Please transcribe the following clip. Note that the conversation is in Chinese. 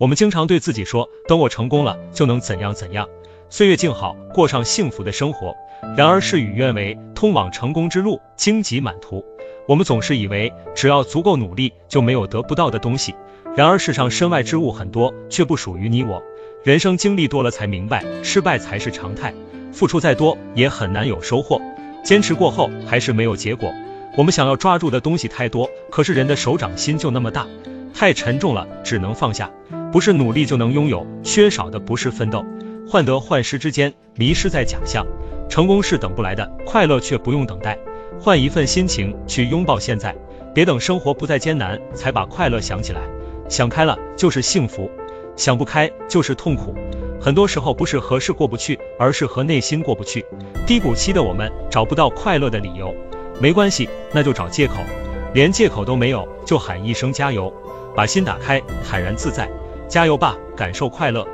我们经常对自己说，等我成功了，就能怎样怎样，岁月静好，过上幸福的生活。然而事与愿违，通往成功之路荆棘满途。我们总是以为，只要足够努力，就没有得不到的东西。然而世上身外之物很多，却不属于你我。人生经历多了，才明白，失败才是常态。付出再多，也很难有收获。坚持过后，还是没有结果。我们想要抓住的东西太多，可是人的手掌心就那么大，太沉重了，只能放下。不是努力就能拥有，缺少的不是奋斗。患得患失之间，迷失在假象。成功是等不来的，快乐却不用等待。换一份心情去拥抱现在，别等生活不再艰难，才把快乐想起来。想开了就是幸福，想不开就是痛苦。很多时候不是和事过不去，而是和内心过不去。低谷期的我们找不到快乐的理由，没关系，那就找借口。连借口都没有，就喊一声加油，把心打开，坦然自在。加油吧，感受快乐。